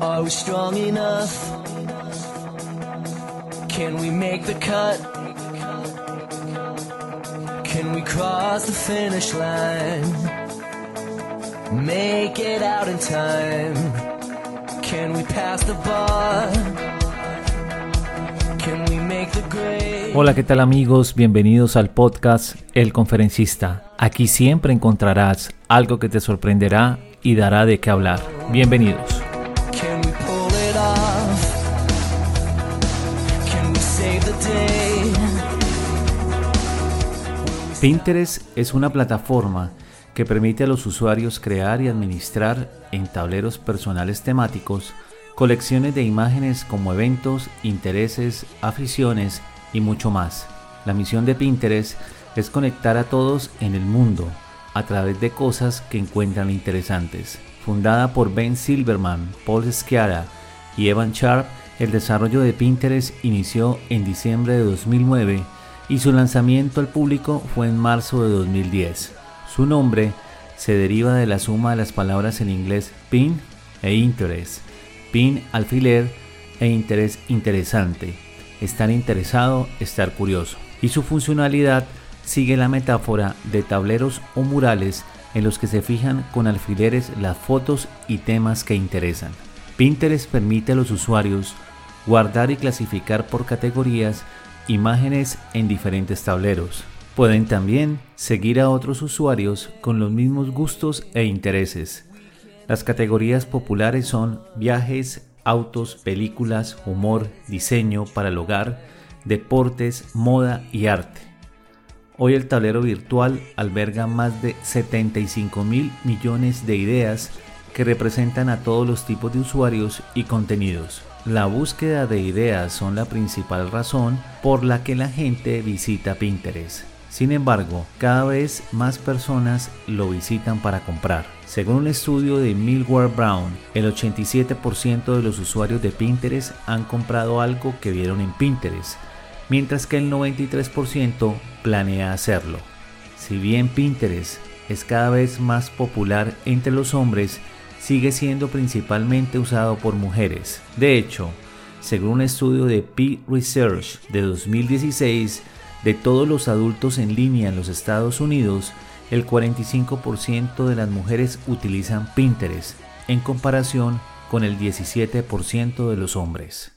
Are we strong enough? Can we make the cut? Can we cross the finish line? Make it out in time? Can we pass the bar? Can we make the grade? Hola, ¿qué tal amigos? Bienvenidos al podcast El Conferencista. Aquí siempre encontrarás algo que te sorprenderá y dará de qué hablar. Bienvenidos. Pinterest es una plataforma que permite a los usuarios crear y administrar en tableros personales temáticos colecciones de imágenes como eventos, intereses, aficiones y mucho más. La misión de Pinterest es conectar a todos en el mundo a través de cosas que encuentran interesantes. Fundada por Ben Silverman, Paul Sciarra y Evan Sharp, el desarrollo de Pinterest inició en diciembre de 2009 y su lanzamiento al público fue en marzo de 2010. Su nombre se deriva de la suma de las palabras en inglés pin e interest. Pin alfiler e interés interesante. Estar interesado, estar curioso. Y su funcionalidad sigue la metáfora de tableros o murales en los que se fijan con alfileres las fotos y temas que interesan. Pinterest permite a los usuarios guardar y clasificar por categorías imágenes en diferentes tableros. Pueden también seguir a otros usuarios con los mismos gustos e intereses. Las categorías populares son viajes, autos, películas, humor, diseño para el hogar, deportes, moda y arte. Hoy el tablero virtual alberga más de 75 mil millones de ideas que representan a todos los tipos de usuarios y contenidos. La búsqueda de ideas son la principal razón por la que la gente visita Pinterest. Sin embargo, cada vez más personas lo visitan para comprar. Según un estudio de Millward Brown, el 87% de los usuarios de Pinterest han comprado algo que vieron en Pinterest, mientras que el 93% planea hacerlo. Si bien Pinterest es cada vez más popular entre los hombres, sigue siendo principalmente usado por mujeres. De hecho, según un estudio de Pew Research de 2016, de todos los adultos en línea en los Estados Unidos, el 45% de las mujeres utilizan Pinterest, en comparación con el 17% de los hombres.